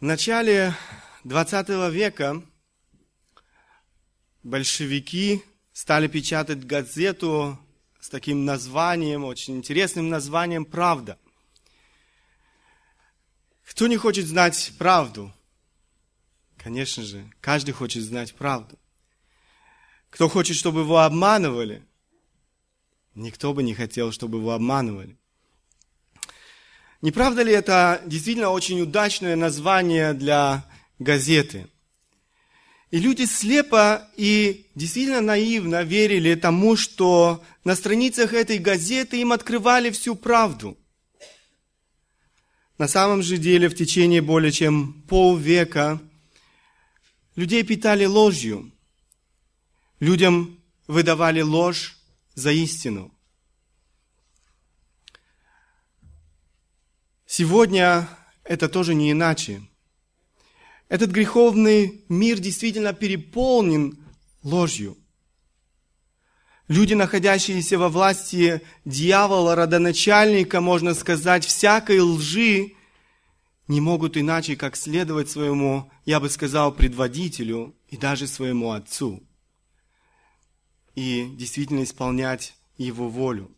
В начале 20 века большевики стали печатать газету с таким названием, очень интересным названием «Правда». Кто не хочет знать правду? Конечно же, каждый хочет знать правду. Кто хочет, чтобы его обманывали? Никто бы не хотел, чтобы его обманывали. Не правда ли это действительно очень удачное название для газеты? И люди слепо и действительно наивно верили тому, что на страницах этой газеты им открывали всю правду. На самом же деле в течение более чем полвека людей питали ложью. Людям выдавали ложь за истину. Сегодня это тоже не иначе. Этот греховный мир действительно переполнен ложью. Люди, находящиеся во власти дьявола, родоначальника, можно сказать, всякой лжи, не могут иначе, как следовать своему, я бы сказал, предводителю и даже своему отцу. И действительно исполнять его волю.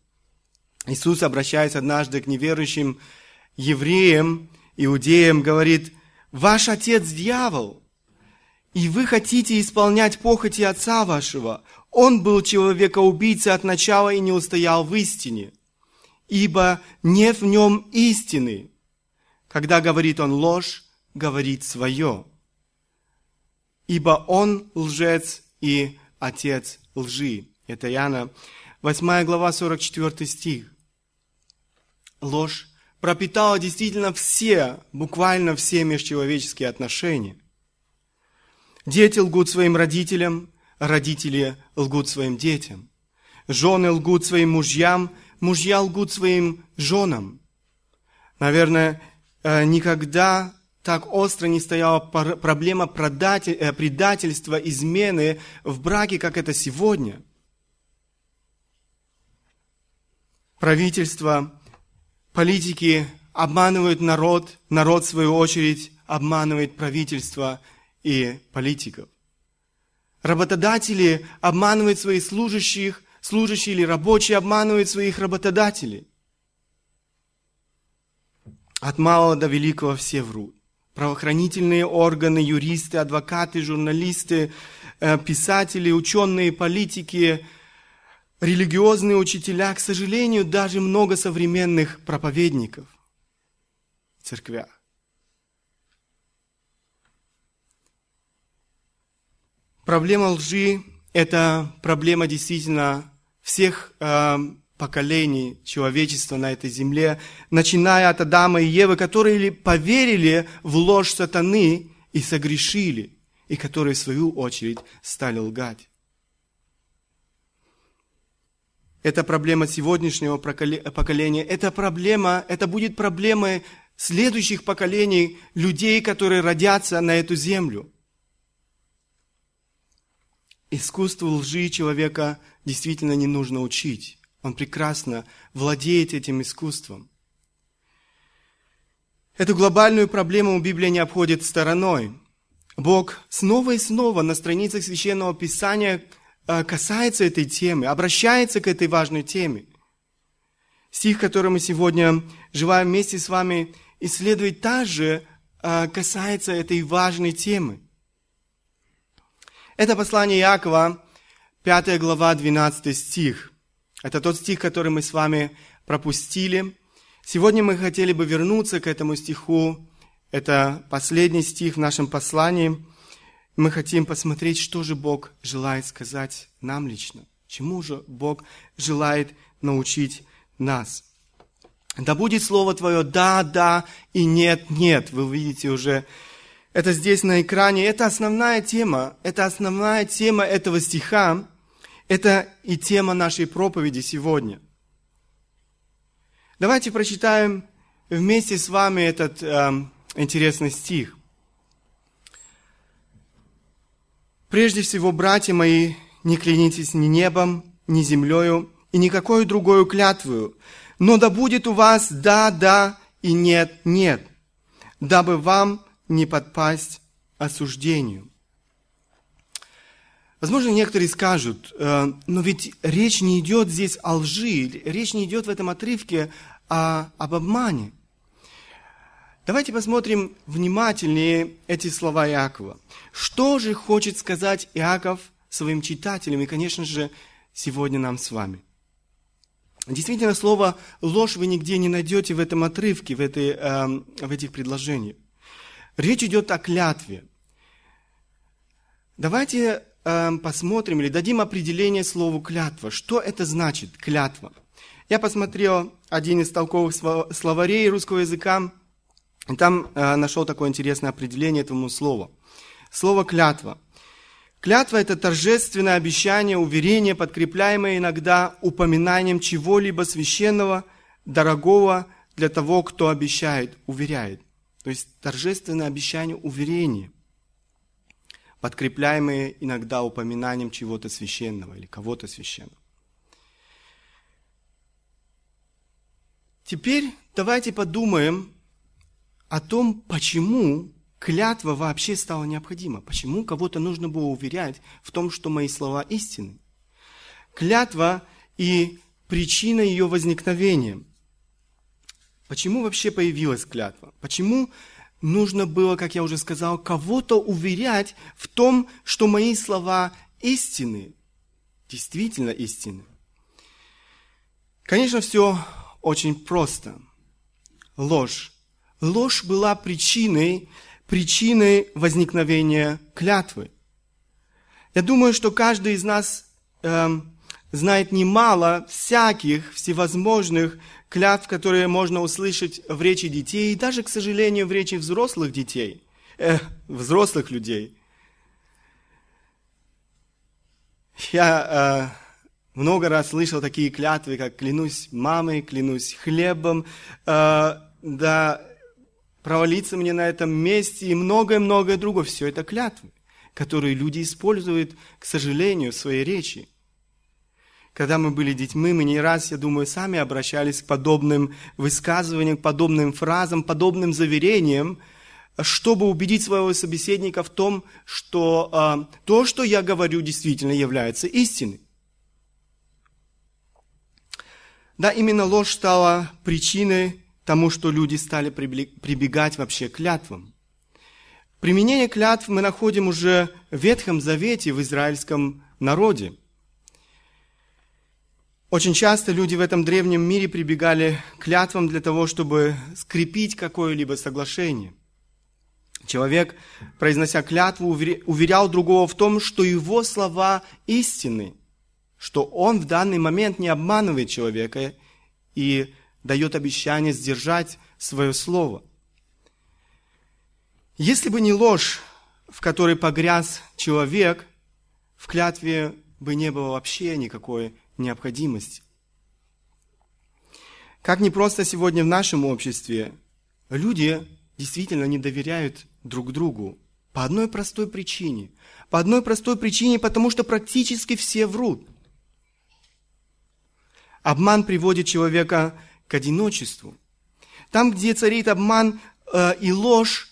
Иисус, обращаясь однажды к неверующим евреям, иудеям, говорит, «Ваш отец дьявол, и вы хотите исполнять похоти отца вашего. Он был человека-убийца от начала и не устоял в истине, ибо нет в нем истины. Когда говорит он ложь, говорит свое. Ибо он лжец и отец лжи. Это Иоанна 8 глава 44 стих. Ложь пропитала действительно все, буквально все межчеловеческие отношения. Дети лгут своим родителям, родители лгут своим детям. Жены лгут своим мужьям, мужья лгут своим женам. Наверное, э, никогда так остро не стояла проблема э, предательства, измены в браке, как это сегодня. Правительство Политики обманывают народ, народ, в свою очередь, обманывает правительство и политиков. Работодатели обманывают своих служащих, служащие или рабочие обманывают своих работодателей. От малого до великого все врут. Правоохранительные органы, юристы, адвокаты, журналисты, э, писатели, ученые, политики – религиозные учителя, к сожалению, даже много современных проповедников в церквях. Проблема лжи – это проблема действительно всех э, поколений человечества на этой земле, начиная от Адама и Евы, которые поверили в ложь сатаны и согрешили, и которые, в свою очередь, стали лгать. Это проблема сегодняшнего поколения. Это проблема, это будет проблемой следующих поколений людей, которые родятся на эту землю. Искусству лжи человека действительно не нужно учить. Он прекрасно владеет этим искусством. Эту глобальную проблему Библия не обходит стороной. Бог снова и снова на страницах Священного Писания – касается этой темы, обращается к этой важной теме. Стих, который мы сегодня желаем вместе с вами исследовать, также э, касается этой важной темы. Это послание Иакова, 5 глава, 12 стих. Это тот стих, который мы с вами пропустили. Сегодня мы хотели бы вернуться к этому стиху. Это последний стих в нашем послании – мы хотим посмотреть, что же Бог желает сказать нам лично. Чему же Бог желает научить нас. Да будет Слово Твое «да», «да» и «нет», «нет». Вы видите уже, это здесь на экране. Это основная тема. Это основная тема этого стиха. Это и тема нашей проповеди сегодня. Давайте прочитаем вместе с вами этот э, интересный стих. Прежде всего, братья мои, не клянитесь ни небом, ни землею и никакой другой клятвою, но да будет у вас да, да и нет, нет, дабы вам не подпасть осуждению. Возможно, некоторые скажут, э, но ведь речь не идет здесь о лжи, речь не идет в этом отрывке о, об обмане. Давайте посмотрим внимательнее эти слова Иакова. Что же хочет сказать Иаков своим читателям и, конечно же, сегодня нам с вами? Действительно, слово «ложь» вы нигде не найдете в этом отрывке, в, этой, э, в этих предложениях. Речь идет о клятве. Давайте э, посмотрим или дадим определение слову «клятва». Что это значит «клятва»? Я посмотрел один из толковых словарей русского языка, и там э, нашел такое интересное определение этому слову. Слово «клятва». Клятва – это торжественное обещание, уверение, подкрепляемое иногда упоминанием чего-либо священного, дорогого для того, кто обещает, уверяет. То есть торжественное обещание, уверение, подкрепляемое иногда упоминанием чего-то священного или кого-то священного. Теперь давайте подумаем о том, почему клятва вообще стала необходима. Почему кого-то нужно было уверять в том, что мои слова истинны? Клятва и причина ее возникновения. Почему вообще появилась клятва? Почему нужно было, как я уже сказал, кого-то уверять в том, что мои слова истинны, действительно истинны? Конечно, все очень просто. Ложь. Ложь была причиной причиной возникновения клятвы. Я думаю, что каждый из нас э, знает немало всяких всевозможных клятв, которые можно услышать в речи детей, и даже, к сожалению, в речи взрослых детей, э, взрослых людей. Я э, много раз слышал такие клятвы, как клянусь мамой, клянусь хлебом, э, да провалиться мне на этом месте и многое-многое другое. Все это клятвы, которые люди используют, к сожалению, в своей речи. Когда мы были детьми, мы не раз, я думаю, сами обращались к подобным высказываниям, к подобным фразам, подобным заверениям, чтобы убедить своего собеседника в том, что э, то, что я говорю, действительно является истиной. Да, именно ложь стала причиной тому, что люди стали прибегать вообще к клятвам. Применение клятв мы находим уже в Ветхом Завете в израильском народе. Очень часто люди в этом древнем мире прибегали к клятвам для того, чтобы скрепить какое-либо соглашение. Человек, произнося клятву, уверял другого в том, что его слова истинны, что он в данный момент не обманывает человека и дает обещание сдержать свое слово. Если бы не ложь, в которой погряз человек, в клятве бы не было вообще никакой необходимости. Как не просто сегодня в нашем обществе, люди действительно не доверяют друг другу по одной простой причине. По одной простой причине, потому что практически все врут. Обман приводит человека к одиночеству. Там, где царит обман э, и ложь,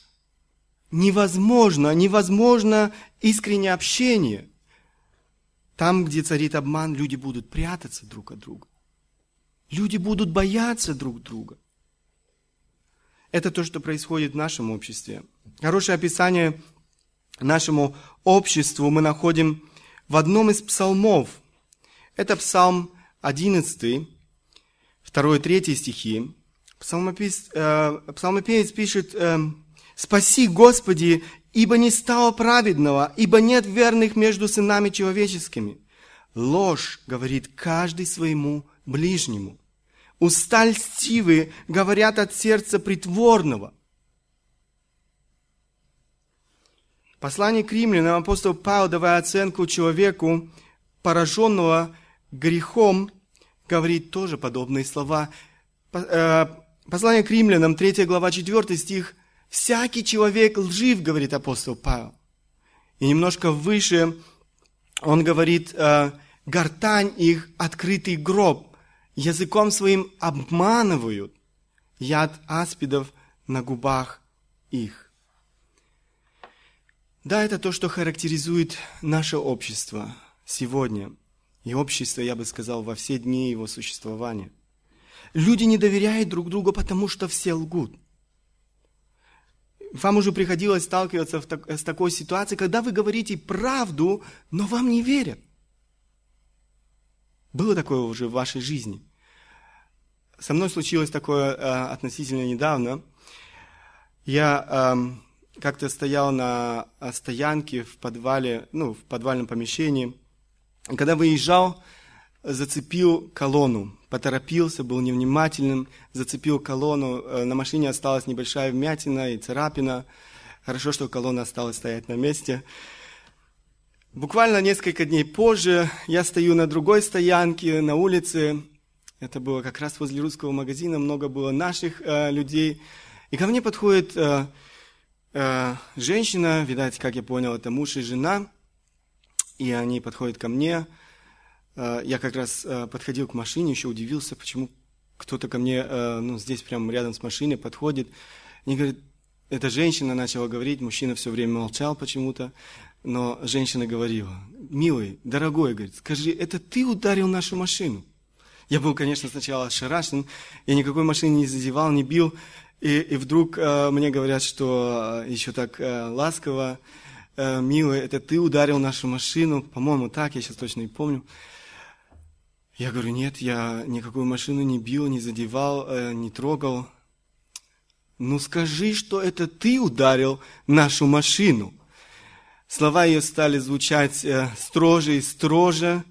невозможно, невозможно искреннее общение. Там, где царит обман, люди будут прятаться друг от друга. Люди будут бояться друг друга. Это то, что происходит в нашем обществе. Хорошее описание нашему обществу мы находим в одном из псалмов. Это псалм 11, второй и третий стихи, псалмопис, э, псалмопевец пишет, э, «Спаси, Господи, ибо не стало праведного, ибо нет верных между сынами человеческими». Ложь говорит каждый своему ближнему. Уста льстивые говорят от сердца притворного. Послание к римлянам апостол Павел, давая оценку человеку, пораженного грехом, говорит тоже подобные слова. Э, послание к римлянам, 3 глава, 4 стих. «Всякий человек лжив», говорит апостол Павел. И немножко выше он говорит, э, «Гортань их открытый гроб, языком своим обманывают, яд аспидов на губах их». Да, это то, что характеризует наше общество сегодня. И общество, я бы сказал, во все дни его существования. Люди не доверяют друг другу, потому что все лгут. Вам уже приходилось сталкиваться так, с такой ситуацией, когда вы говорите правду, но вам не верят. Было такое уже в вашей жизни. Со мной случилось такое э, относительно недавно. Я э, как-то стоял на э, стоянке в подвале, ну, в подвальном помещении. Когда выезжал, зацепил колонну, поторопился, был невнимательным, зацепил колонну. Э, на машине осталась небольшая вмятина и царапина. Хорошо, что колонна осталась стоять на месте. Буквально несколько дней позже я стою на другой стоянке на улице. Это было как раз возле русского магазина, много было наших э, людей. И ко мне подходит э, э, женщина, видать, как я понял, это муж и жена. И они подходят ко мне. Э, я как раз э, подходил к машине, еще удивился, почему кто-то ко мне э, ну, здесь прямо рядом с машиной подходит. Они говорят, эта женщина начала говорить, мужчина все время молчал почему-то. Но женщина говорила, милый, дорогой, говорит, скажи, это ты ударил нашу машину? Я был, конечно, сначала ошарашен, я никакой машины не задевал, не бил. И, и вдруг э, мне говорят, что еще так э, ласково, э, милый, это ты ударил нашу машину, по-моему, так, я сейчас точно не помню. Я говорю, нет, я никакую машину не бил, не задевал, э, не трогал. Ну скажи, что это ты ударил нашу машину. Слова ее стали звучать э, строже и строже.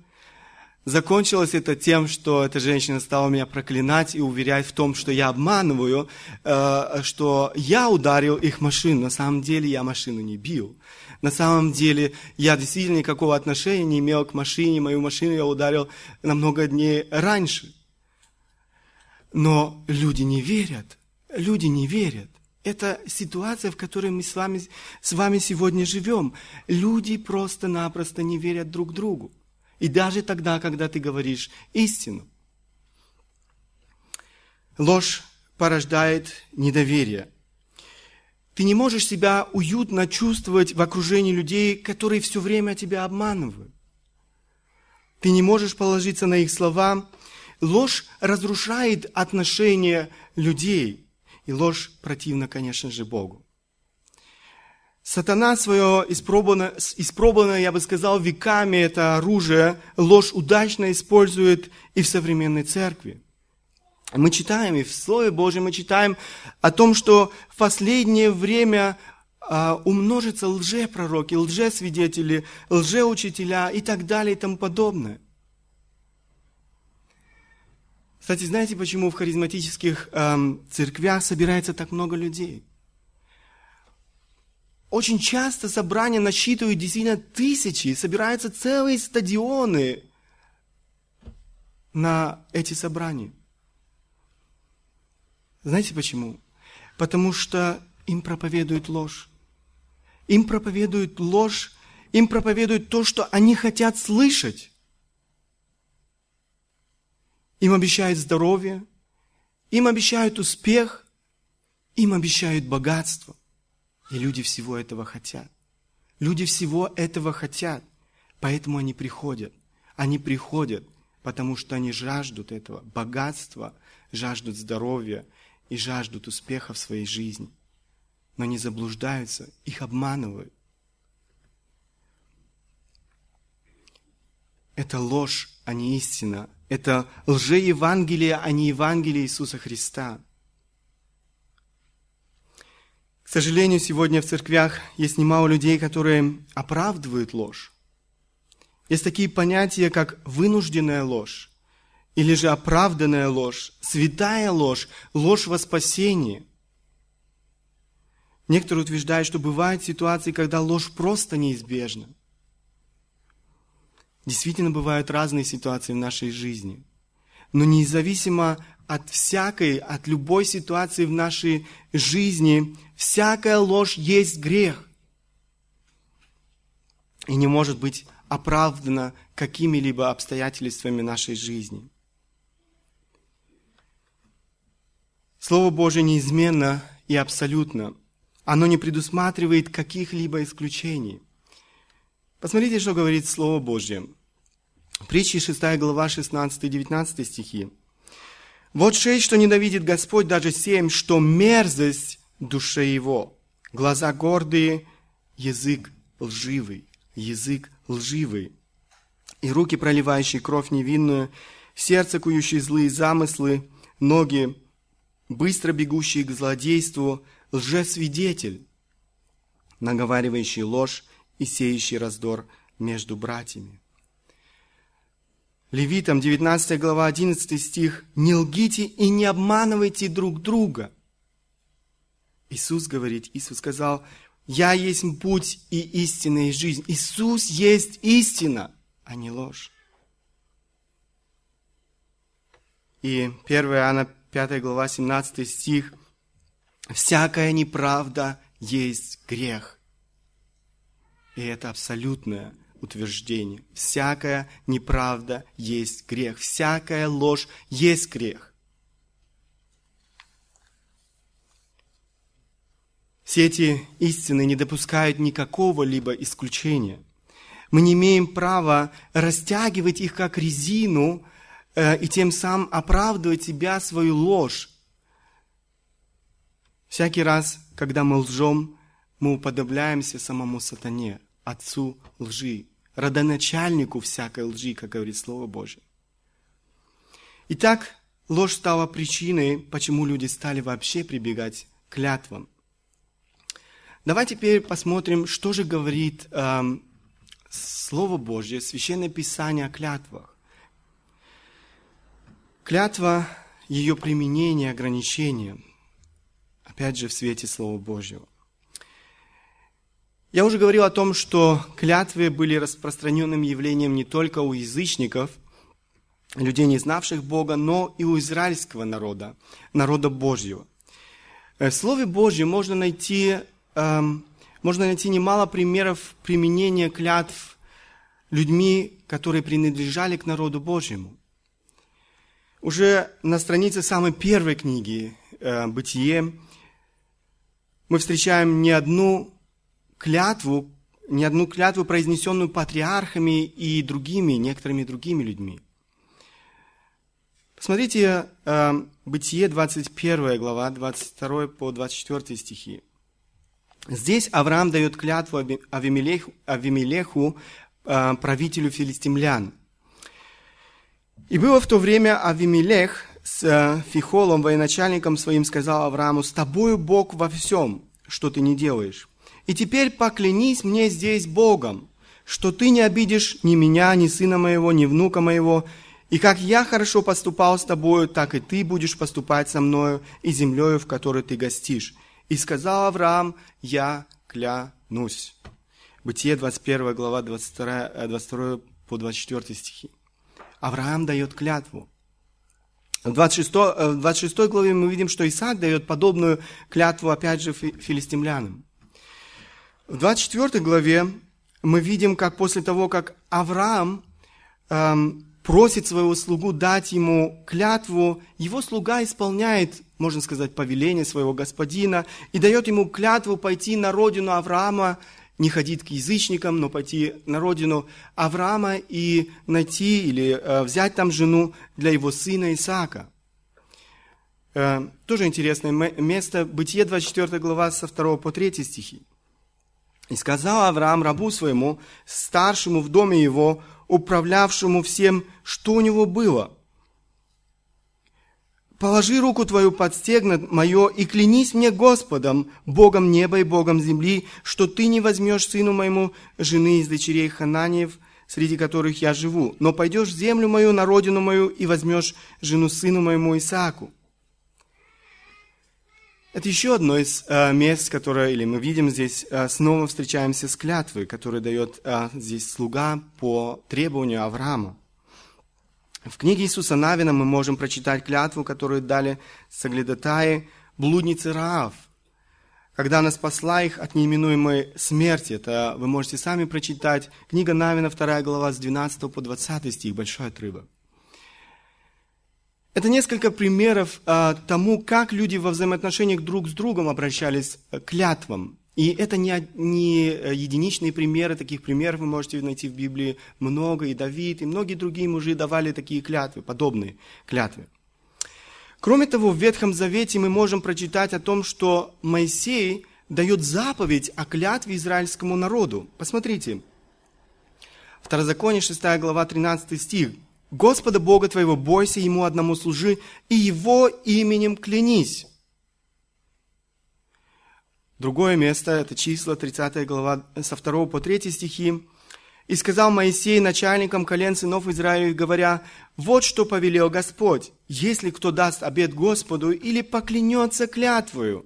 Закончилось это тем, что эта женщина стала меня проклинать и уверять в том, что я обманываю, э, что я ударил их машину. На самом деле я машину не бил. На самом деле я действительно никакого отношения не имел к машине. Мою машину я ударил намного дней раньше. Но люди не верят. Люди не верят. Это ситуация, в которой мы с вами, с вами сегодня живем. Люди просто-напросто не верят друг другу. И даже тогда, когда ты говоришь истину. Ложь порождает недоверие. Ты не можешь себя уютно чувствовать в окружении людей, которые все время тебя обманывают. Ты не можешь положиться на их слова. Ложь разрушает отношения людей – и ложь противна, конечно же, Богу. Сатана свое испробованное, испробованное, я бы сказал, веками это оружие, ложь удачно использует и в современной церкви. Мы читаем, и в Слове Божьем мы читаем о том, что в последнее время а, умножатся лжепророки, лжесвидетели, лжеучителя и так далее и тому подобное. Кстати, знаете, почему в харизматических эм, церквях собирается так много людей? Очень часто собрания насчитывают действительно тысячи, собираются целые стадионы на эти собрания. Знаете почему? Потому что им проповедуют ложь. Им проповедуют ложь, им проповедуют то, что они хотят слышать. Им обещают здоровье, им обещают успех, им обещают богатство. И люди всего этого хотят. Люди всего этого хотят, поэтому они приходят. Они приходят, потому что они жаждут этого богатства, жаждут здоровья и жаждут успеха в своей жизни. Но они заблуждаются, их обманывают. Это ложь, а не истина. Это лжеевангелие, а не Евангелие Иисуса Христа. К сожалению, сегодня в церквях есть немало людей, которые оправдывают ложь. Есть такие понятия, как вынужденная ложь, или же оправданная ложь, святая ложь, ложь во спасении. Некоторые утверждают, что бывают ситуации, когда ложь просто неизбежна. Действительно бывают разные ситуации в нашей жизни. Но независимо от всякой, от любой ситуации в нашей жизни, всякая ложь есть грех. И не может быть оправдана какими-либо обстоятельствами нашей жизни. Слово Божие неизменно и абсолютно. оно не предусматривает каких-либо исключений. Посмотрите, что говорит Слово Божье. Притчи 6 глава 16-19 стихи. «Вот шесть, что ненавидит Господь, даже семь, что мерзость душе его. Глаза гордые, язык лживый, язык лживый, и руки, проливающие кровь невинную, сердце, кующие злые замыслы, ноги, быстро бегущие к злодейству, лжесвидетель, наговаривающий ложь и сеющий раздор между братьями. Левитам 19 глава 11 стих «Не лгите и не обманывайте друг друга». Иисус говорит, Иисус сказал, «Я есть путь и истина и жизнь». Иисус есть истина, а не ложь. И 1 Иоанна 5 глава 17 стих «Всякая неправда есть грех». И это абсолютное утверждение. Всякая неправда есть грех. Всякая ложь есть грех. Все эти истины не допускают никакого либо исключения. Мы не имеем права растягивать их как резину и тем самым оправдывать себя, свою ложь. Всякий раз, когда мы лжем, мы уподобляемся самому сатане, отцу лжи, родоначальнику всякой лжи, как говорит Слово Божье. Итак, ложь стала причиной, почему люди стали вообще прибегать к клятвам. Давай теперь посмотрим, что же говорит эм, Слово Божье, Священное Писание о клятвах. Клятва, ее применение, ограничение, опять же, в свете Слова Божьего. Я уже говорил о том, что клятвы были распространенным явлением не только у язычников, людей, не знавших Бога, но и у израильского народа, народа Божьего. В Слове Божьем можно найти Эм, можно найти немало примеров применения клятв людьми, которые принадлежали к народу Божьему. Уже на странице самой первой книги э, «Бытие» мы встречаем не одну клятву, не одну клятву, произнесенную патриархами и другими, некоторыми другими людьми. Посмотрите э, Бытие, 21 глава, 22 по 24 стихи. Здесь Авраам дает клятву Авимелеху, э, правителю филистимлян. И было в то время Авимелех с э, Фихолом, военачальником своим, сказал Аврааму, «С тобою Бог во всем, что ты не делаешь. И теперь поклянись мне здесь Богом, что ты не обидишь ни меня, ни сына моего, ни внука моего, и как я хорошо поступал с тобою, так и ты будешь поступать со мною и землею, в которой ты гостишь. И сказал Авраам, я клянусь. Бытие 21 глава 22, 22 э, по 24 стихи. Авраам дает клятву. В 26, э, в 26 главе мы видим, что Исаак дает подобную клятву, опять же, филистимлянам. В 24 главе мы видим, как после того, как Авраам эм, просит своего слугу дать ему клятву, его слуга исполняет, можно сказать, повеление своего господина и дает ему клятву пойти на родину Авраама, не ходить к язычникам, но пойти на родину Авраама и найти или э, взять там жену для его сына Исаака. Э, тоже интересное место, Бытие 24 глава со 2 по 3 стихи. «И сказал Авраам рабу своему, старшему в доме его, управлявшему всем, что у него было. Положи руку твою под стегно мое и клянись мне Господом, Богом неба и Богом земли, что ты не возьмешь сыну моему жены из дочерей Хананиев, среди которых я живу, но пойдешь в землю мою, на родину мою, и возьмешь жену сыну моему Исааку. Это еще одно из э, мест, которое, или мы видим здесь, э, снова встречаемся с клятвой, которую дает э, здесь слуга по требованию Авраама. В книге Иисуса Навина мы можем прочитать клятву, которую дали соглядатаи блудницы Раав, когда она спасла их от неименуемой смерти. Это вы можете сами прочитать. Книга Навина, 2 глава, с 12 по 20 стих, большой отрывок. Это несколько примеров а, тому, как люди во взаимоотношениях друг с другом обращались к клятвам. И это не, не единичные примеры, таких примеров вы можете найти в Библии много, и Давид, и многие другие мужи давали такие клятвы, подобные клятвы. Кроме того, в Ветхом Завете мы можем прочитать о том, что Моисей дает заповедь о клятве израильскому народу. Посмотрите, Второзаконие, 6 глава, 13 стих. «Господа Бога твоего бойся, Ему одному служи, и Его именем клянись». Другое место, это числа, 30 глава, со 2 по 3 стихи. «И сказал Моисей начальникам колен сынов Израиля, говоря, вот что повелел Господь, если кто даст обед Господу или поклянется клятвою,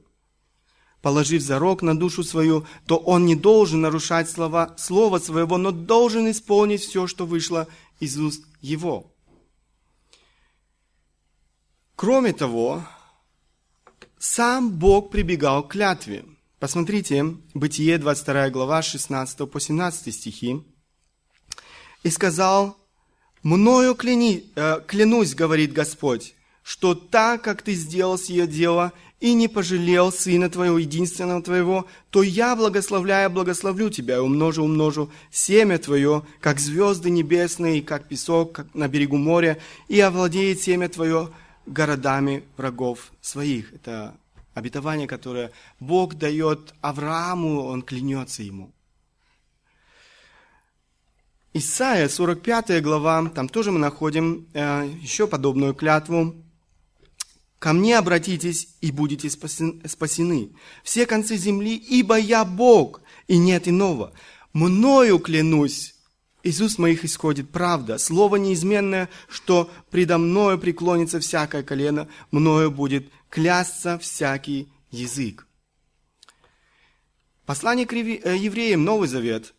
положив зарок на душу свою, то он не должен нарушать слова, слово своего, но должен исполнить все, что вышло из уст его. Кроме того, сам Бог прибегал к клятве. Посмотрите, Бытие, 22 глава, 16 по 17 стихи. «И сказал, «Мною кляни, э, клянусь, говорит Господь, что так, как ты сделал сие дело, и не пожалел сына твоего, единственного твоего, то я, благословляя, благословлю тебя, и умножу, умножу семя твое, как звезды небесные, как песок как на берегу моря, и овладеет семя твое городами врагов своих. Это обетование, которое Бог дает Аврааму, он клянется ему. Исайя, 45 глава, там тоже мы находим э, еще подобную клятву. Ко мне обратитесь и будете спасены. Все концы земли, ибо я Бог, и нет иного. Мною клянусь, уст моих исходит правда. Слово неизменное, что предо мною преклонится всякое колено, мною будет клясться всякий язык. Послание к э, евреям, Новый Завет.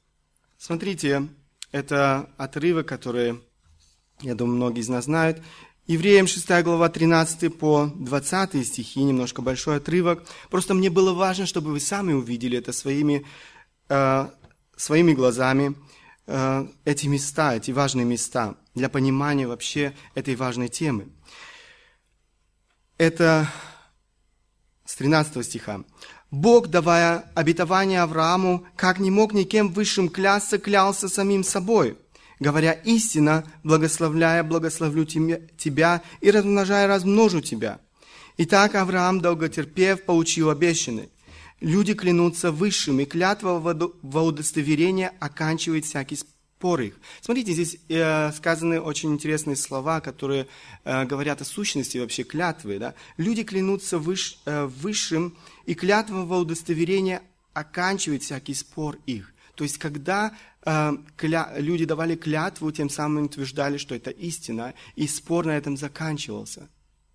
Смотрите, это отрывок, который, я думаю, многие из нас знают. Евреям 6 глава 13 по 20 стихи, немножко большой отрывок. Просто мне было важно, чтобы вы сами увидели это своими, э, своими глазами, э, эти места, эти важные места, для понимания вообще этой важной темы. Это с 13 стиха. Бог, давая обетование Аврааму, как не мог никем высшим клясться, клялся самим собой – говоря истина, благословляя, благословлю тебя и размножая, размножу тебя. Итак, Авраам, долготерпев, получил обещанный. Люди клянутся высшим, и клятва во удостоверение оканчивает всякий спор их. Смотрите, здесь э, сказаны очень интересные слова, которые э, говорят о сущности вообще клятвы. Да? Люди клянутся э, высшим, и клятва во удостоверение оканчивает всякий спор их. То есть, когда люди давали клятву, тем самым утверждали, что это истина, и спор на этом заканчивался.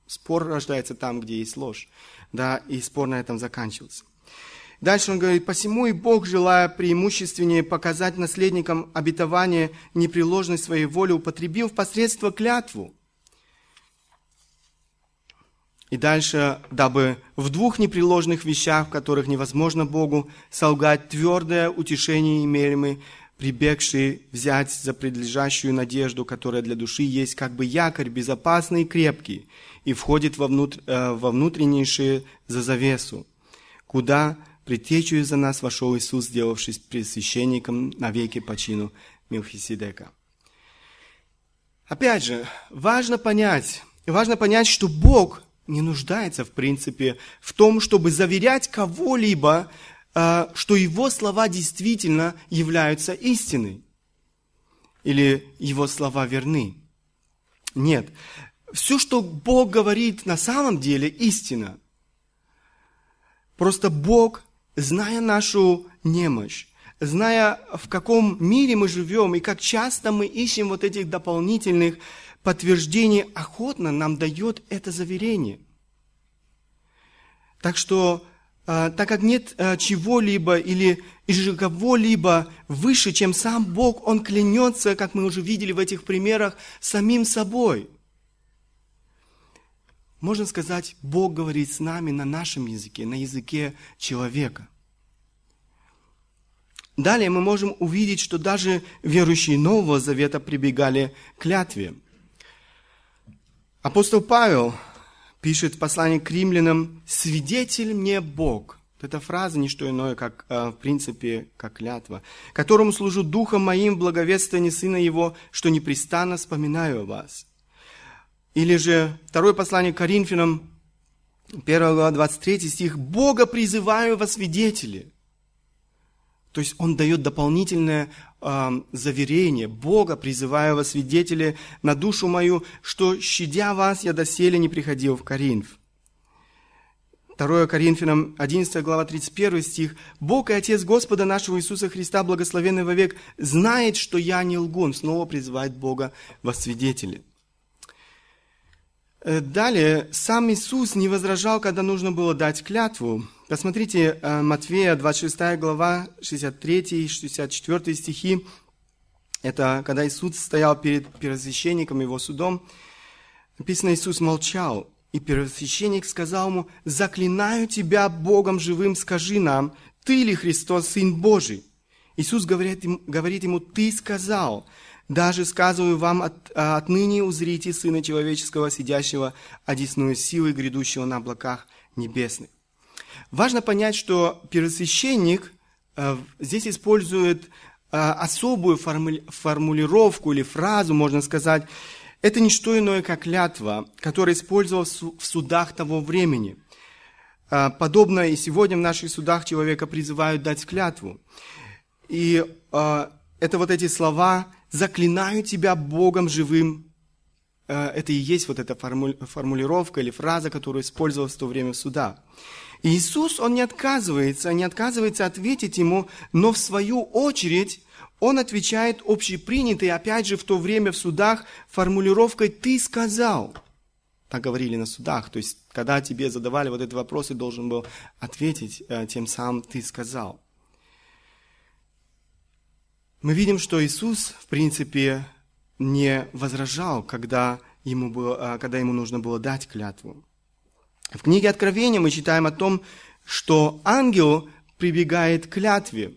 Спор рождается там, где есть ложь. Да, и спор на этом заканчивался. Дальше он говорит, «Посему и Бог, желая преимущественнее показать наследникам обетования непреложность своей воли, употребил посредство клятву, и дальше, дабы в двух непреложных вещах, в которых невозможно Богу солгать, твердое утешение имели мы, прибегшие взять за предлежащую надежду, которая для души есть как бы якорь безопасный и крепкий, и входит во, внут, э, во внутреннейшие за завесу, куда предтечью за нас вошел Иисус, сделавшись пресвященником навеки по чину Милхиседека. Опять же, важно понять, важно понять, что Бог не нуждается, в принципе, в том, чтобы заверять кого-либо, а, что его слова действительно являются истиной. Или его слова верны. Нет. Все, что Бог говорит, на самом деле истина. Просто Бог, зная нашу немощь, зная, в каком мире мы живем и как часто мы ищем вот этих дополнительных подтверждений, охотно нам дает это заверение. Так что, а, так как нет а, чего-либо или кого-либо выше, чем сам Бог, Он клянется, как мы уже видели в этих примерах, самим собой. Можно сказать, Бог говорит с нами на нашем языке, на языке человека – Далее мы можем увидеть, что даже верующие Нового Завета прибегали к клятве. Апостол Павел пишет в послании к римлянам «Свидетель мне Бог». Эта фраза не что иное, как, э, в принципе, как клятва, которому служу духом моим в благовествовании Сына Его, что непрестанно вспоминаю о вас. Или же второе послание к Коринфянам, 1 глава, 23 стих, «Бога призываю во свидетели». То есть он дает дополнительное э, заверение. Бога призываю во свидетели на душу мою, что, щадя вас, я доселе не приходил в Коринф. 2 Коринфянам 11 глава 31 стих. «Бог и Отец Господа нашего Иисуса Христа, благословенный вовек, знает, что я не лгун». Снова призывает Бога во свидетели. Э, далее, сам Иисус не возражал, когда нужно было дать клятву. Посмотрите, э, Матфея, 26 глава, 63 и 64 стихи. Это когда Иисус стоял перед первосвященником, его судом. Написано, Иисус молчал. И первосвященник сказал ему, «Заклинаю тебя Богом живым, скажи нам, ты ли Христос, Сын Божий?» Иисус говорит, говорит ему, «Ты сказал». Даже сказываю вам, от, а, отныне узрите Сына Человеческого, сидящего одесную силой, грядущего на облаках небесных. Важно понять, что первосвященник э, здесь использует э, особую формулировку или фразу, можно сказать. Это не что иное, как клятва, которая использовалась в судах того времени. Э, подобно и сегодня в наших судах человека призывают дать клятву. И это вот эти слова заклинаю тебя Богом живым. Э, это и есть вот эта формулировка или фраза, которую использовалась в то время суда. Иисус, Он не отказывается, не отказывается ответить ему, но в свою очередь Он отвечает общепринятой, опять же, в то время в судах формулировкой «ты сказал». Так говорили на судах. То есть, когда тебе задавали вот этот вопрос, ты должен был ответить э, тем самым «ты сказал» мы видим, что Иисус, в принципе, не возражал, когда ему, было, а, когда ему нужно было дать клятву. В книге Откровения мы читаем о том, что ангел прибегает к клятве.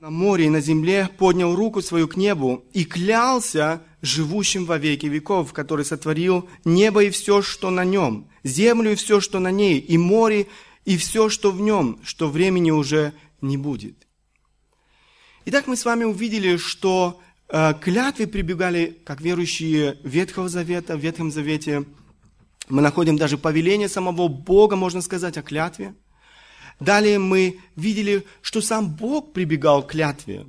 На море и на земле поднял руку свою к небу и клялся живущим во веки веков, который сотворил небо и все, что на нем, землю и все, что на ней, и море и все, что в нем, что времени уже не будет. Итак, мы с вами увидели, что э, клятвы прибегали, как верующие Ветхого Завета, в Ветхом Завете. Мы находим даже повеление самого Бога, можно сказать, о клятве. Далее мы видели, что сам Бог прибегал к клятве.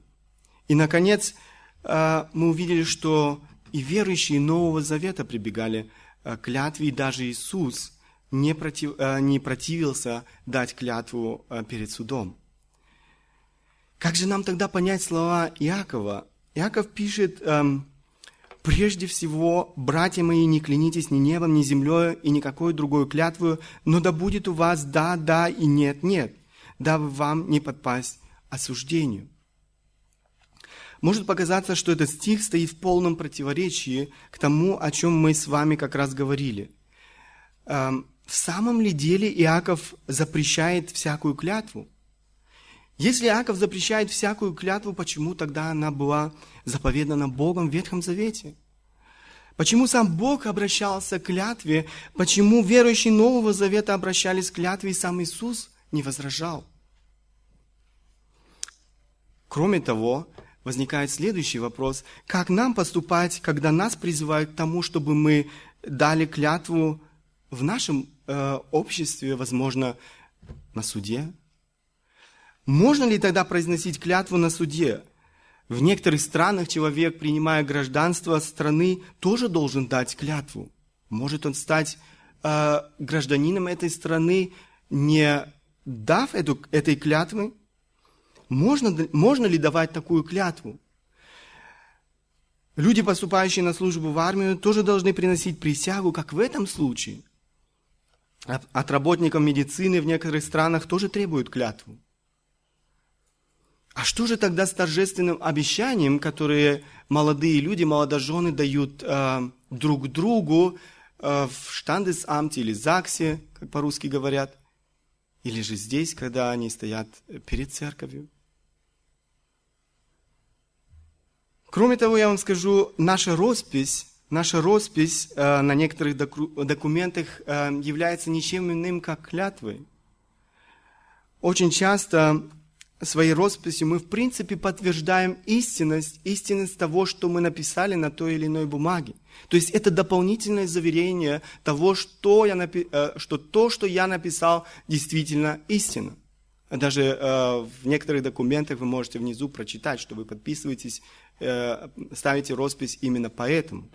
И, наконец, э, мы увидели, что и верующие Нового Завета прибегали э, к клятве, и даже Иисус не, против, э, не противился дать клятву э, перед судом. Как же нам тогда понять слова Иакова? Иаков пишет, эм, прежде всего, братья мои, не клянитесь ни небом, ни землей и никакой другой клятвою, но да будет у вас да, да и нет, нет, дабы вам не подпасть осуждению. Может показаться, что этот стих стоит в полном противоречии к тому, о чем мы с вами как раз говорили. Эм, в самом ли деле Иаков запрещает всякую клятву? Если Иаков запрещает всякую клятву, почему тогда она была заповедана Богом в Ветхом Завете? Почему сам Бог обращался к клятве? Почему верующие Нового Завета обращались к клятве, и сам Иисус не возражал? Кроме того, возникает следующий вопрос. Как нам поступать, когда нас призывают к тому, чтобы мы дали клятву в нашем э, обществе, возможно, на суде, можно ли тогда произносить клятву на суде? В некоторых странах человек, принимая гражданство страны, тоже должен дать клятву. Может он стать э, гражданином этой страны, не дав эту, этой клятвы? Можно, можно ли давать такую клятву? Люди, поступающие на службу в армию, тоже должны приносить присягу, как в этом случае. От работников медицины в некоторых странах тоже требуют клятву. А что же тогда с торжественным обещанием, которые молодые люди, молодожены дают э, друг другу э, в штандесамте или ЗАГСе, как по-русски говорят, или же здесь, когда они стоят перед церковью? Кроме того, я вам скажу, наша роспись, наша роспись э, на некоторых доку- документах э, является ничем иным, как клятвой. Очень часто своей росписью мы, в принципе, подтверждаем истинность, истинность того, что мы написали на той или иной бумаге. То есть это дополнительное заверение того, что, я напи- э, что то, что я написал, действительно истина. Даже э, в некоторых документах вы можете внизу прочитать, что вы подписываетесь, э, ставите роспись именно поэтому.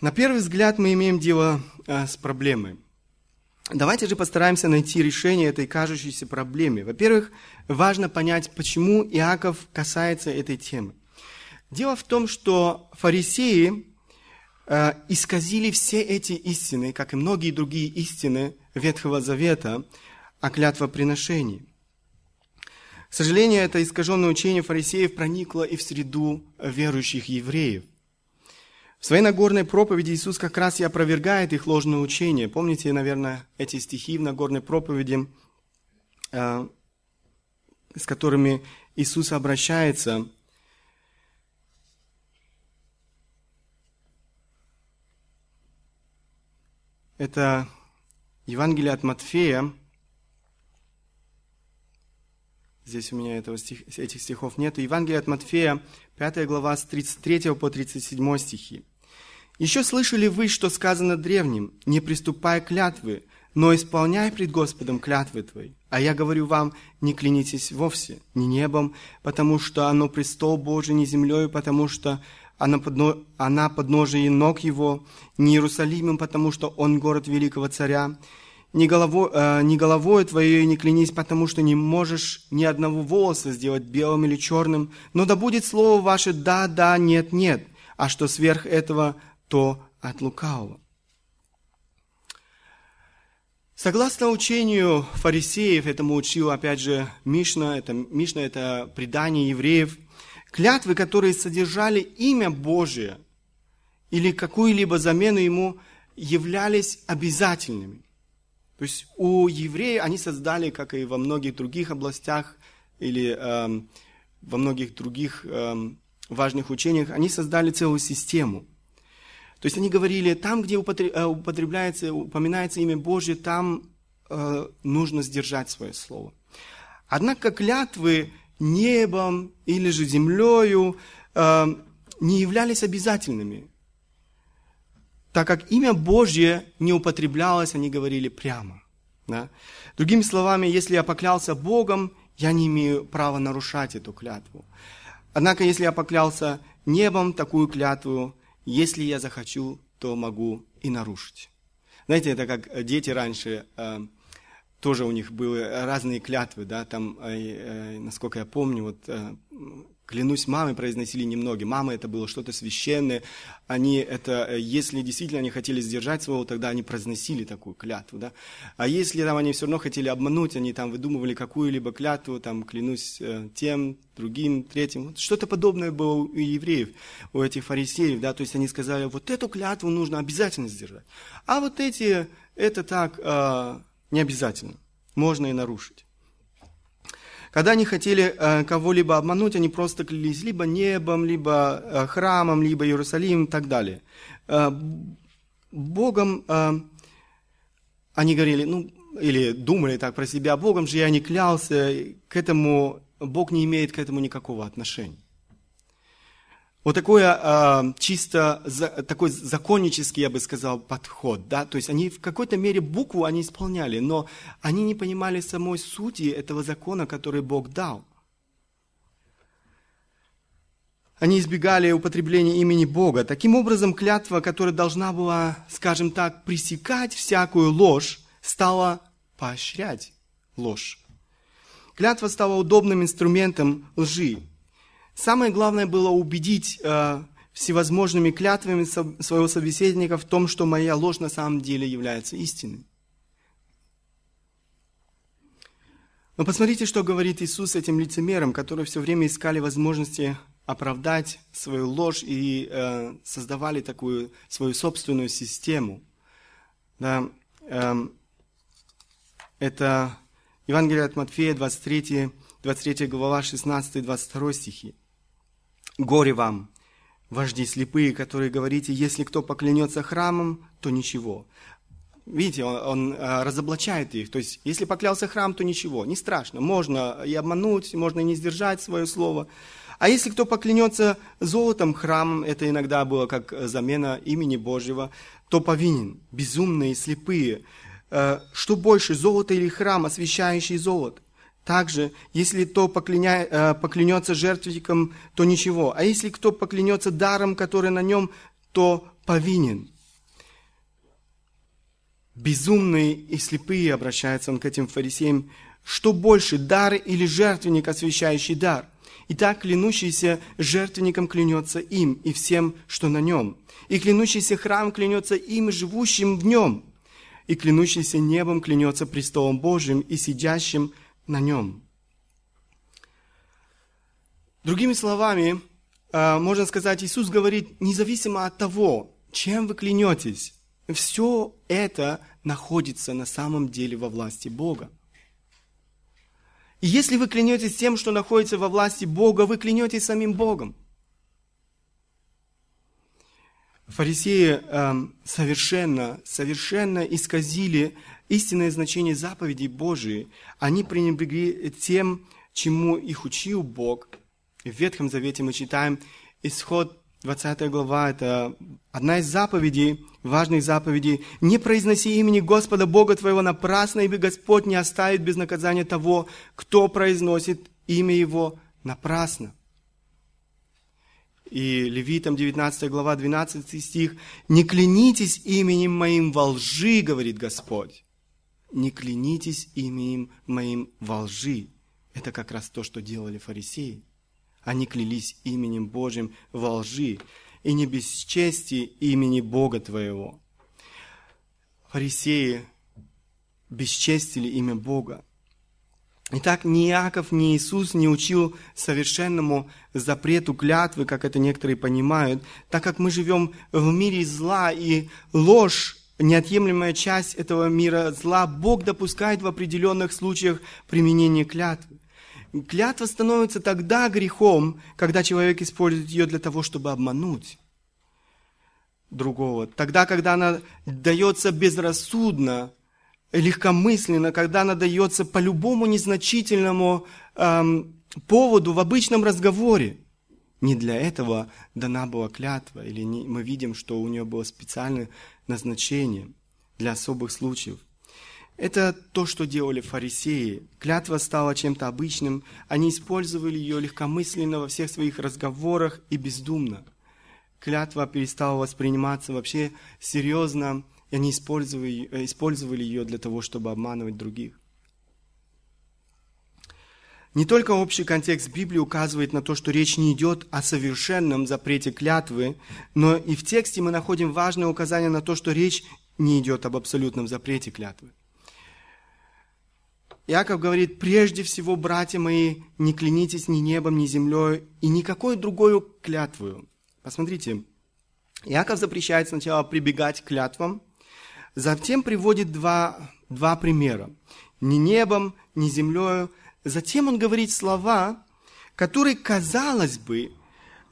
На первый взгляд мы имеем дело с проблемой. Давайте же постараемся найти решение этой кажущейся проблеме. Во-первых, важно понять, почему Иаков касается этой темы. Дело в том, что фарисеи э, исказили все эти истины, как и многие другие истины Ветхого Завета о клятвоприношении. К сожалению, это искаженное учение фарисеев проникло и в среду верующих евреев. В своей Нагорной проповеди Иисус как раз и опровергает их ложное учение. Помните, наверное, эти стихи в Нагорной проповеди, э, с которыми Иисус обращается. Это Евангелие от Матфея. Здесь у меня этого стих, этих стихов нет. Евангелие от Матфея, 5 глава, с 33 по 37 стихи. Еще слышали вы, что сказано древним, не приступай клятвы, но исполняй пред Господом клятвы твои. А я говорю вам, не клянитесь вовсе, ни небом, потому что оно престол Божий, ни землею, потому что она, подно, она подножие ног его, ни Иерусалимом, потому что он город великого царя, ни, головой, э, ни головой твоей не клянись, потому что не можешь ни одного волоса сделать белым или черным, но да будет слово ваше «да, да, нет, нет», а что сверх этого – то от лукавого. Согласно учению фарисеев, этому учил опять же Мишна, это, Мишна это предание евреев, клятвы, которые содержали имя Божие или какую-либо замену ему, являлись обязательными. То есть у евреев они создали, как и во многих других областях или э, во многих других э, важных учениях, они создали целую систему – то есть они говорили, там, где э, употребляется, упоминается имя Божье, там э, нужно сдержать свое слово. Однако клятвы небом или же землею э, не являлись обязательными. Так как имя Божье не употреблялось, они говорили прямо. Да? Другими словами, если я поклялся Богом, я не имею права нарушать эту клятву. Однако, если я поклялся небом, такую клятву если я захочу, то могу и нарушить. Знаете, это как дети раньше, э, тоже у них были разные клятвы, да, там, э, э, насколько я помню, вот клянусь мамой произносили немногие. Мама это было что-то священное. Они это, э, если действительно они хотели сдержать своего, тогда они произносили такую клятву. Да? А если там они все равно хотели обмануть, они там выдумывали какую-либо клятву, там клянусь э, тем, другим, третьим. Что-то подобное было у евреев, у этих фарисеев. Да? То есть они сказали, вот эту клятву нужно обязательно сдержать. А вот эти, это так, э, не обязательно. Можно и нарушить. Когда они хотели э, кого-либо обмануть, они просто клялись либо небом, либо э, храмом, либо Иерусалимом и так далее. Э, Богом э, они говорили, ну, или думали так про себя, Богом же я не клялся, к этому Бог не имеет к этому никакого отношения. Вот такое э, чисто такой законнический, я бы сказал, подход, да, то есть они в какой-то мере букву они исполняли, но они не понимали самой сути этого закона, который Бог дал. Они избегали употребления имени Бога. Таким образом, клятва, которая должна была, скажем так, пресекать всякую ложь, стала поощрять ложь. Клятва стала удобным инструментом лжи. Самое главное было убедить э, всевозможными клятвами со, своего собеседника в том, что моя ложь на самом деле является истиной. Но посмотрите, что говорит Иисус этим лицемерам, которые все время искали возможности оправдать свою ложь и э, создавали такую свою собственную систему. Да, э, это Евангелие от Матфея, 23 23 глава, 16-22 стихи. «Горе вам, вожди слепые, которые говорите, если кто поклянется храмом, то ничего. Видите, он, он а, разоблачает их. То есть, если поклялся храм, то ничего, не страшно. Можно и обмануть, можно и не сдержать свое слово. А если кто поклянется золотом храмом, это иногда было как замена имени Божьего, то повинен. Безумные, слепые. Э, что больше, золото или храм, освящающий золото? Также, если кто э, поклянется жертвенником, то ничего. А если кто поклянется даром, который на нем, то повинен. Безумные и слепые, обращается он к этим фарисеям, что больше, дар или жертвенник, освящающий дар? Итак, клянущийся жертвенником клянется им и всем, что на нем. И клянущийся храм клянется им, живущим в нем. И клянущийся небом клянется престолом Божьим и сидящим на нем. Другими словами, э, можно сказать, Иисус говорит, независимо от того, чем вы клянетесь, все это находится на самом деле во власти Бога. И если вы клянетесь тем, что находится во власти Бога, вы клянетесь самим Богом. Фарисеи э, совершенно, совершенно исказили истинное значение заповедей Божией, они пренебрегли тем, чему их учил Бог. В Ветхом Завете мы читаем исход 20 глава, это одна из заповедей, важных заповедей. «Не произноси имени Господа Бога твоего напрасно, ибо Господь не оставит без наказания того, кто произносит имя Его напрасно». И Левитам 19 глава 12 стих «Не клянитесь именем моим во лжи, говорит Господь, не клянитесь именем моим во лжи. Это как раз то, что делали фарисеи. Они клялись именем Божьим во лжи и не без чести имени Бога твоего. Фарисеи бесчестили имя Бога. Итак, ни Иаков, ни Иисус не учил совершенному запрету клятвы, как это некоторые понимают, так как мы живем в мире зла, и ложь неотъемлемая часть этого мира зла, Бог допускает в определенных случаях применение клятвы. Клятва становится тогда грехом, когда человек использует ее для того, чтобы обмануть другого. Тогда, когда она дается безрассудно, легкомысленно, когда она дается по любому незначительному эм, поводу в обычном разговоре. Не для этого дана была клятва, или не, мы видим, что у нее было специальное назначение для особых случаев. Это то, что делали фарисеи. Клятва стала чем-то обычным. Они использовали ее легкомысленно во всех своих разговорах и бездумно. Клятва перестала восприниматься вообще серьезно, и они использовали, использовали ее для того, чтобы обманывать других. Не только общий контекст Библии указывает на то, что речь не идет о совершенном запрете клятвы, но и в тексте мы находим важное указание на то, что речь не идет об абсолютном запрете клятвы. Иаков говорит, прежде всего, братья мои, не клянитесь ни небом, ни землей и никакой другой клятвою. Посмотрите, Иаков запрещает сначала прибегать к клятвам, затем приводит два, два примера. Ни небом, ни землею, Затем он говорит слова, которые, казалось бы,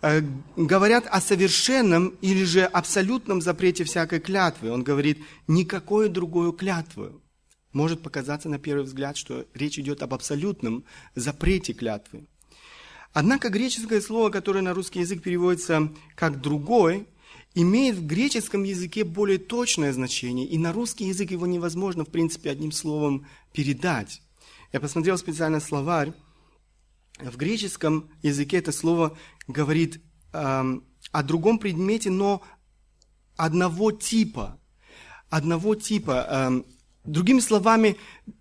э, говорят о совершенном или же абсолютном запрете всякой клятвы. Он говорит, никакой другой клятвы. Может показаться на первый взгляд, что речь идет об абсолютном запрете клятвы. Однако греческое слово, которое на русский язык переводится как «другой», имеет в греческом языке более точное значение, и на русский язык его невозможно, в принципе, одним словом передать. Я посмотрел специально словарь. В греческом языке это слово говорит э, о другом предмете, но одного типа. Одного типа. Э, другими словами,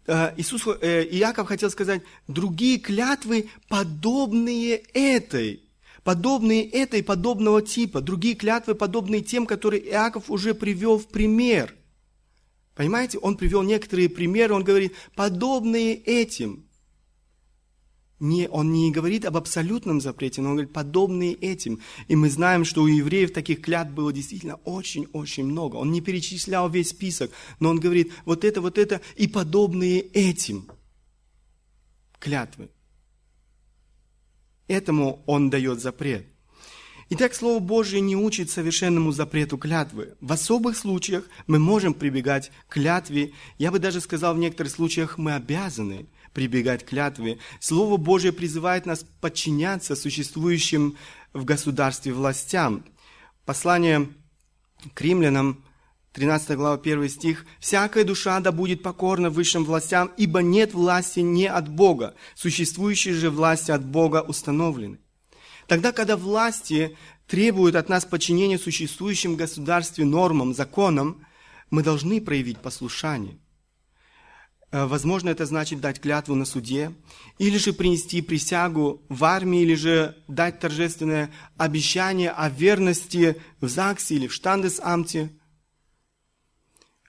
э, Иисус, э, Иаков хотел сказать, другие клятвы, подобные этой. Подобные этой, подобного типа. Другие клятвы, подобные тем, которые Иаков уже привел в пример. Понимаете, он привел некоторые примеры, он говорит, подобные этим. Не, он не говорит об абсолютном запрете, но он говорит, подобные этим. И мы знаем, что у евреев таких клятв было действительно очень-очень много. Он не перечислял весь список, но он говорит, вот это, вот это и подобные этим клятвы. Этому он дает запрет. Итак, Слово Божье не учит совершенному запрету клятвы. В особых случаях мы можем прибегать к клятве. Я бы даже сказал, в некоторых случаях мы обязаны прибегать к клятве. Слово Божье призывает нас подчиняться существующим в государстве властям. Послание к римлянам, 13 глава, 1 стих. «Всякая душа да будет покорна высшим властям, ибо нет власти не от Бога, существующие же власти от Бога установлены». Тогда, когда власти требуют от нас подчинения существующим государстве нормам, законам, мы должны проявить послушание. Э, возможно, это значит дать клятву на суде, или же принести присягу в армии, или же дать торжественное обещание о верности в ЗАГСе или в Штандесамте.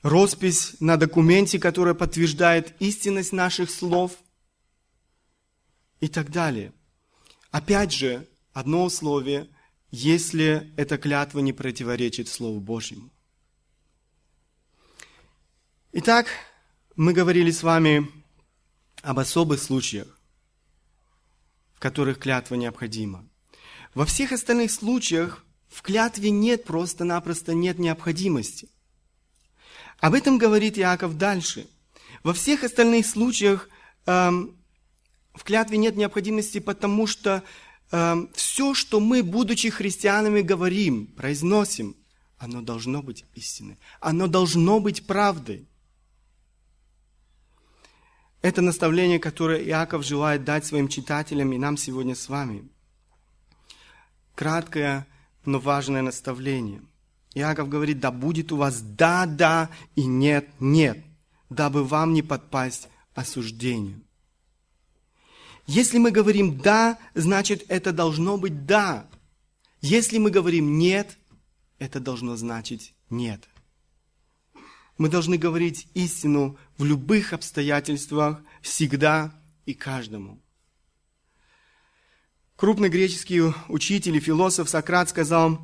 Роспись на документе, которая подтверждает истинность наших слов и так далее. Опять же, одно условие, если эта клятва не противоречит Слову Божьему. Итак, мы говорили с вами об особых случаях, в которых клятва необходима. Во всех остальных случаях в клятве нет просто-напросто нет необходимости. Об этом говорит Иаков дальше. Во всех остальных случаях эм, в клятве нет необходимости, потому что Эм, все, что мы, будучи христианами, говорим, произносим, оно должно быть истиной. Оно должно быть правдой. Это наставление, которое Иаков желает дать своим читателям и нам сегодня с вами. Краткое, но важное наставление. Иаков говорит, да будет у вас да, да и нет, нет, дабы вам не подпасть осуждению. Если мы говорим «да», значит, это должно быть «да». Если мы говорим «нет», это должно значить «нет». Мы должны говорить истину в любых обстоятельствах, всегда и каждому. Крупный греческий учитель и философ Сократ сказал,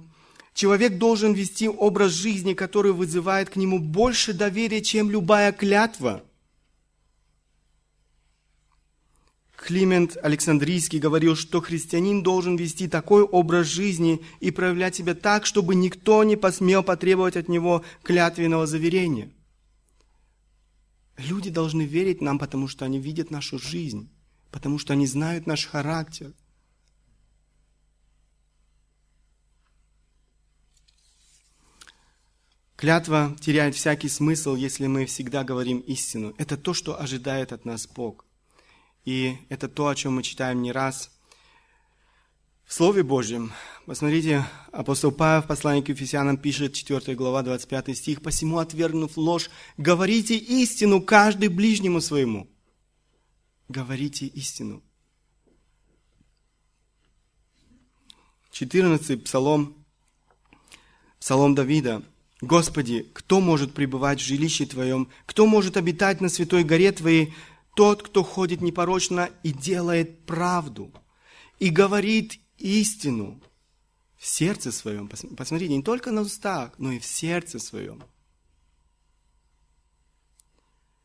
человек должен вести образ жизни, который вызывает к нему больше доверия, чем любая клятва – Климент Александрийский говорил, что христианин должен вести такой образ жизни и проявлять себя так, чтобы никто не посмел потребовать от него клятвенного заверения. Люди должны верить нам, потому что они видят нашу жизнь, потому что они знают наш характер. Клятва теряет всякий смысл, если мы всегда говорим истину. Это то, что ожидает от нас Бог. И это то, о чем мы читаем не раз в Слове Божьем. Посмотрите, апостол Павел в послании к Ефесянам пишет, 4 глава, 25 стих, «Посему, отвергнув ложь, говорите истину каждый ближнему своему». Говорите истину. 14 Псалом, Псалом Давида. «Господи, кто может пребывать в жилище Твоем? Кто может обитать на святой горе Твоей? Тот, кто ходит непорочно и делает правду, и говорит истину в сердце своем. Посмотрите, не только на устах, но и в сердце своем.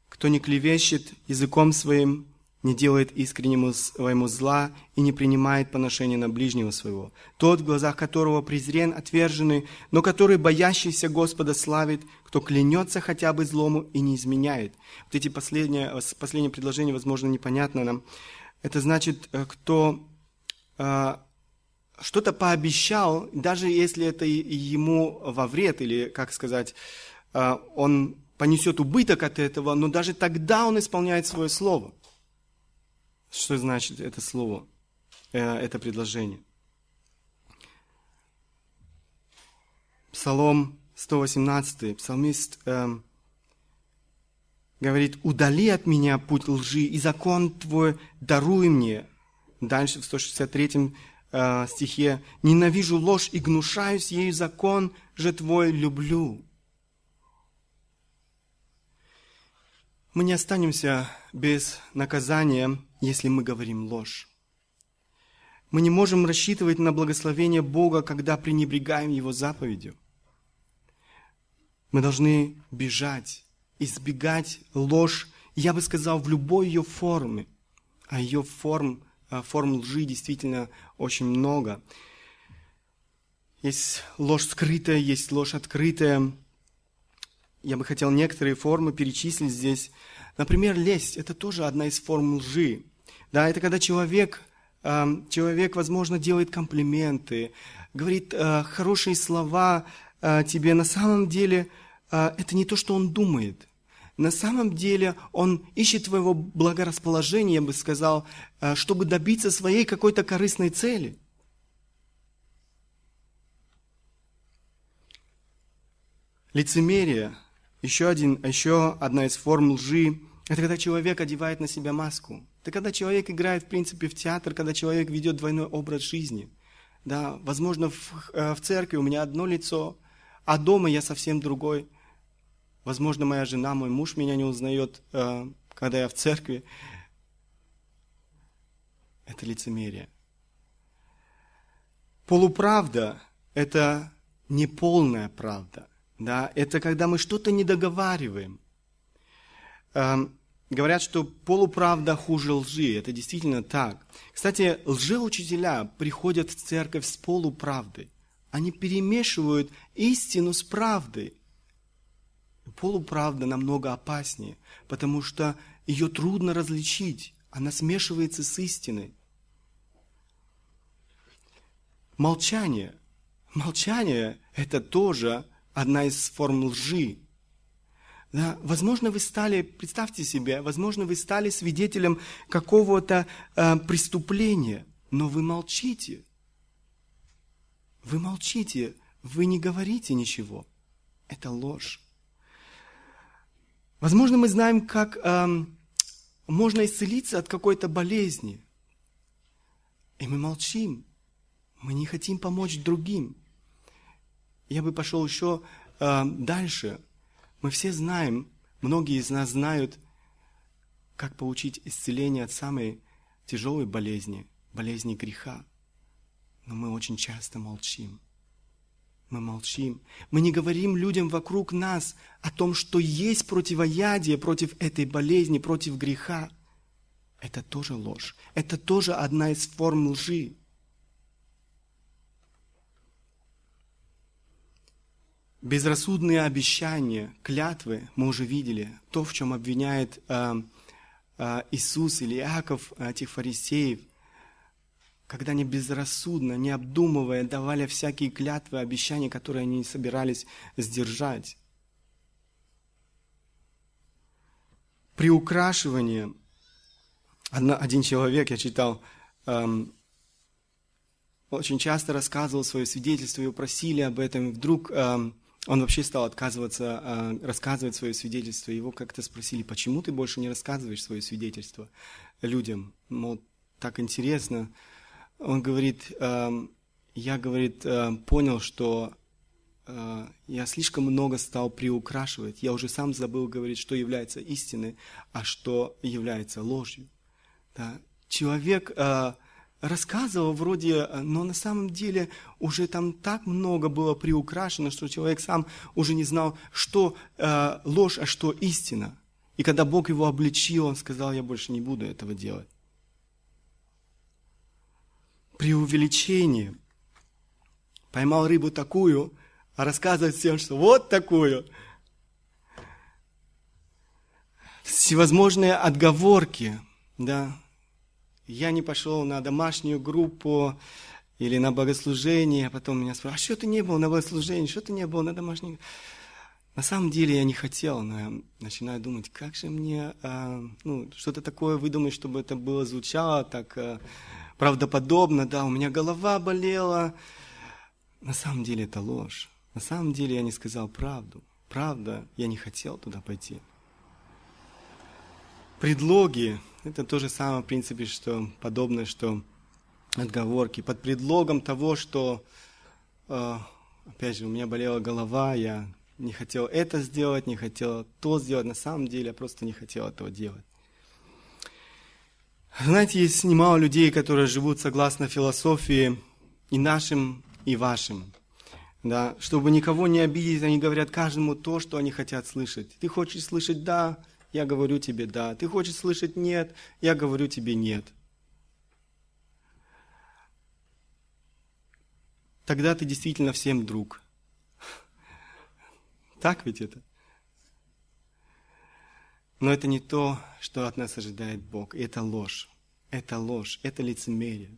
Кто не клевещет языком своим, не делает искреннему своему зла и не принимает поношения на ближнего своего. Тот, в глазах которого презрен, отверженный, но который, боящийся Господа, славит, кто клянется хотя бы злому и не изменяет. Вот эти последние, последние предложения, возможно, непонятно нам. Это значит, э, кто э, что-то пообещал, даже если это ему во вред, или, как сказать, э, он понесет убыток от этого, но даже тогда он исполняет свое слово. Что значит это слово, э, это предложение? Псалом 118, псалмист э, говорит, «Удали от меня путь лжи, и закон Твой даруй мне». Дальше в 163 э, стихе, «Ненавижу ложь и гнушаюсь ею, закон же Твой люблю». Мы не останемся без наказания, если мы говорим ложь. Мы не можем рассчитывать на благословение Бога, когда пренебрегаем Его заповедью. Мы должны бежать, избегать ложь, я бы сказал, в любой ее форме. А ее форм э, форм лжи действительно очень много. Есть ложь скрытая, есть ложь открытая. Я бы хотел некоторые формы перечислить здесь. Например, лесть – это тоже одна из форм лжи. Да, это когда человек, э, человек, возможно, делает комплименты, говорит э, хорошие слова э, тебе. На самом деле это не то, что он думает. На самом деле он ищет твоего благорасположения, я бы сказал, чтобы добиться своей какой-то корыстной цели. Лицемерие еще, один, еще одна из форм лжи – это когда человек одевает на себя маску. Это когда человек играет, в принципе, в театр, когда человек ведет двойной образ жизни. Да, возможно, в, э, в церкви у меня одно лицо, а дома я совсем другой. Возможно, моя жена, мой муж меня не узнает, э, когда я в церкви. Это лицемерие. Полуправда – это неполная правда. Да, это когда мы что-то не договариваем. Эм, говорят, что полуправда хуже лжи. Это действительно так. Кстати, лжеучителя приходят в церковь с полуправдой. Они перемешивают истину с правдой. Полуправда намного опаснее, потому что ее трудно различить. Она смешивается с истиной. Молчание. Молчание – это тоже одна из форм лжи. Да, возможно, вы стали, представьте себе, возможно, вы стали свидетелем какого-то э, преступления, но вы молчите. Вы молчите, вы не говорите ничего. Это ложь. Возможно, мы знаем, как э, можно исцелиться от какой-то болезни. И мы молчим. Мы не хотим помочь другим. Я бы пошел еще э, дальше. Мы все знаем, многие из нас знают, как получить исцеление от самой тяжелой болезни, болезни греха. Но мы очень часто молчим. Мы молчим. Мы не говорим людям вокруг нас о том, что есть противоядие против этой болезни, против греха. Это тоже ложь. Это тоже одна из форм лжи. Безрассудные обещания, клятвы мы уже видели. То, в чем обвиняет э, э, Иисус или Иаков этих фарисеев, когда они безрассудно, не обдумывая, давали всякие клятвы, обещания, которые они не собирались сдержать. Приукрашивание. Один человек, я читал, эм, очень часто рассказывал свое свидетельство, его просили об этом, и вдруг эм, он вообще стал отказываться а, рассказывать свое свидетельство. Его как-то спросили, почему ты больше не рассказываешь свое свидетельство людям? Мол, так интересно. Он говорит, я, говорит, понял, что а, я слишком много стал приукрашивать. Я уже сам забыл говорить, что является истиной, а что является ложью. Да? Человек а, рассказывал вроде, но на самом деле уже там так много было приукрашено, что человек сам уже не знал, что э, ложь, а что истина. И когда Бог его обличил, он сказал, я больше не буду этого делать. Преувеличение. Поймал рыбу такую, а рассказывает всем, что вот такую. Всевозможные отговорки, да, я не пошел на домашнюю группу или на богослужение, а потом меня спрашивают, а что ты не был на богослужении, что ты не был на домашней на самом деле я не хотел, но я начинаю думать, как же мне э, ну, что-то такое выдумать, чтобы это было звучало так э, правдоподобно. Да, у меня голова болела. На самом деле это ложь. На самом деле я не сказал правду. Правда, я не хотел туда пойти. Предлоги это то же самое, в принципе, что подобное, что отговорки. Под предлогом того, что, э, опять же, у меня болела голова, я не хотел это сделать, не хотел то сделать. На самом деле я просто не хотел этого делать. Знаете, есть немало людей, которые живут согласно философии и нашим, и вашим. Да, чтобы никого не обидеть, они говорят каждому то, что они хотят слышать. Ты хочешь слышать «да», я говорю тебе да. Ты хочешь слышать нет, я говорю тебе нет. Тогда ты действительно всем друг. Так ведь это? Но это не то, что от нас ожидает Бог. Это ложь. Это ложь, это лицемерие.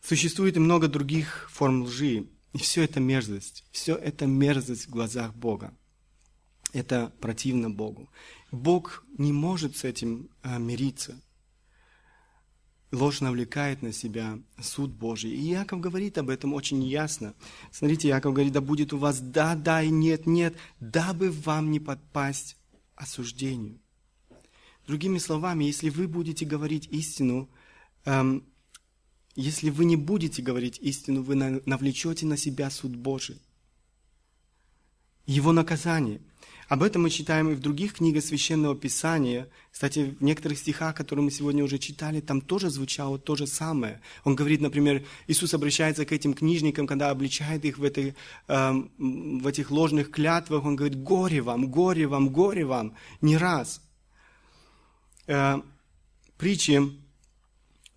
Существует и много других форм лжи. И все это мерзость. Все это мерзость в глазах Бога. Это противно Богу. Бог не может с этим а, мириться. Ложь навлекает на себя суд Божий. И Яков говорит об этом очень ясно. Смотрите, Яков говорит, да будет у вас да, да и нет, нет, дабы вам не подпасть осуждению. Другими словами, если вы будете говорить истину, эм, если вы не будете говорить истину, вы навлечете на себя суд Божий. Его наказание. Об этом мы читаем и в других книгах Священного Писания. Кстати, в некоторых стихах, которые мы сегодня уже читали, там тоже звучало то же самое. Он говорит, например, Иисус обращается к этим книжникам, когда обличает их в, этой, э, в этих ложных клятвах. Он говорит, горе вам, горе вам, горе вам. Не раз. Э, притчи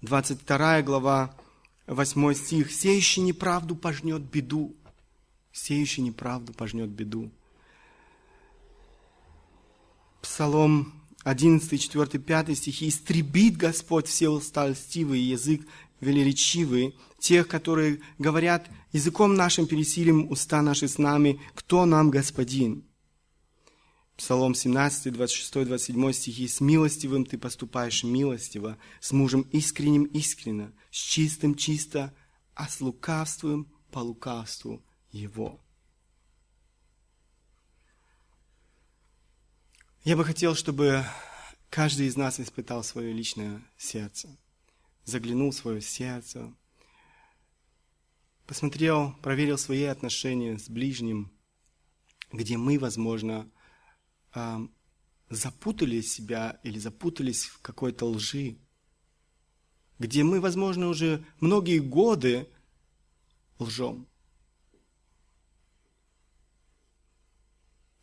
22 глава, 8 стих. «Сеющий неправду пожнет беду». Сеющий неправду пожнет беду. Псалом 11, 4, 5 стихи. «Истребит Господь все уста льстивые, язык велеречивый, тех, которые говорят, языком нашим пересилим уста наши с нами, кто нам Господин?» Псалом 17, 26, 27 стихи. «С милостивым ты поступаешь милостиво, с мужем искренним искренно, с чистым чисто, а с лукавством по лукавству его». Я бы хотел, чтобы каждый из нас испытал свое личное сердце, заглянул в свое сердце, посмотрел, проверил свои отношения с ближним, где мы, возможно, запутали себя или запутались в какой-то лжи, где мы, возможно, уже многие годы лжем.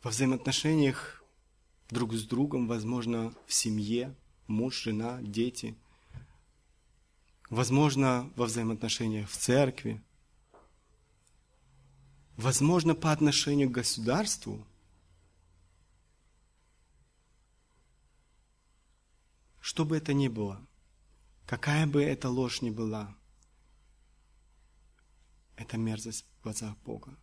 Во взаимоотношениях друг с другом, возможно, в семье, муж, жена, дети, возможно, во взаимоотношениях в церкви, возможно, по отношению к государству – Что бы это ни было, какая бы эта ложь ни была, это мерзость в глазах Бога.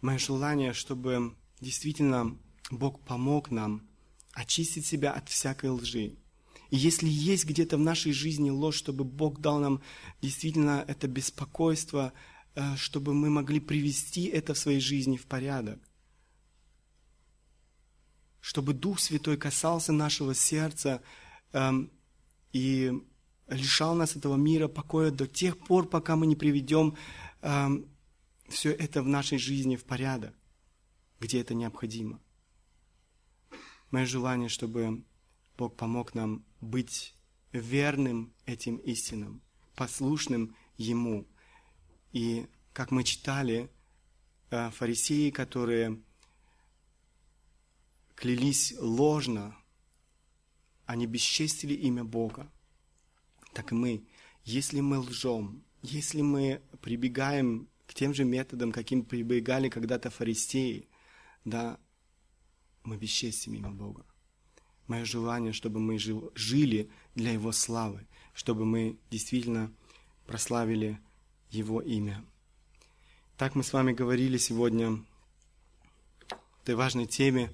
Мое желание, чтобы действительно Бог помог нам очистить себя от всякой лжи. И если есть где-то в нашей жизни ложь, чтобы Бог дал нам действительно это беспокойство, э, чтобы мы могли привести это в своей жизни в порядок чтобы Дух Святой касался нашего сердца эм, и лишал нас этого мира покоя до тех пор, пока мы не приведем эм, все это в нашей жизни в порядок, где это необходимо. Мое желание, чтобы Бог помог нам быть верным этим истинам, послушным Ему. И, как мы читали, э, фарисеи, которые клялись ложно, они бесчестили имя Бога, так и мы, если мы лжем, если мы прибегаем к тем же методам, каким прибегали когда-то фарисеи, да, мы бесчестим имя Бога. Мое желание, чтобы мы жили для Его славы, чтобы мы действительно прославили Его имя. Так мы с вами говорили сегодня о этой важной теме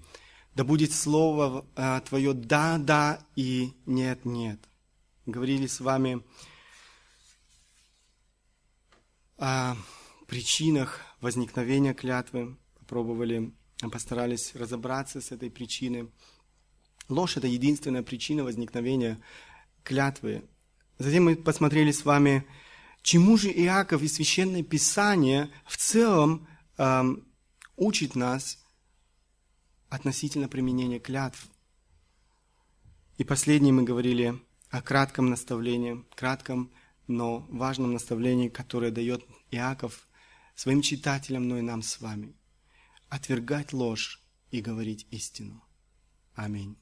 да будет слово э, Твое «да, да» и «нет, нет». Говорили с вами о причинах возникновения клятвы, попробовали, постарались разобраться с этой причиной. Ложь – это единственная причина возникновения клятвы. Затем мы посмотрели с вами, чему же Иаков и Священное Писание в целом э, учит нас относительно применения клятв. И последнее мы говорили о кратком наставлении, кратком, но важном наставлении, которое дает Иаков своим читателям, но и нам с вами. Отвергать ложь и говорить истину. Аминь.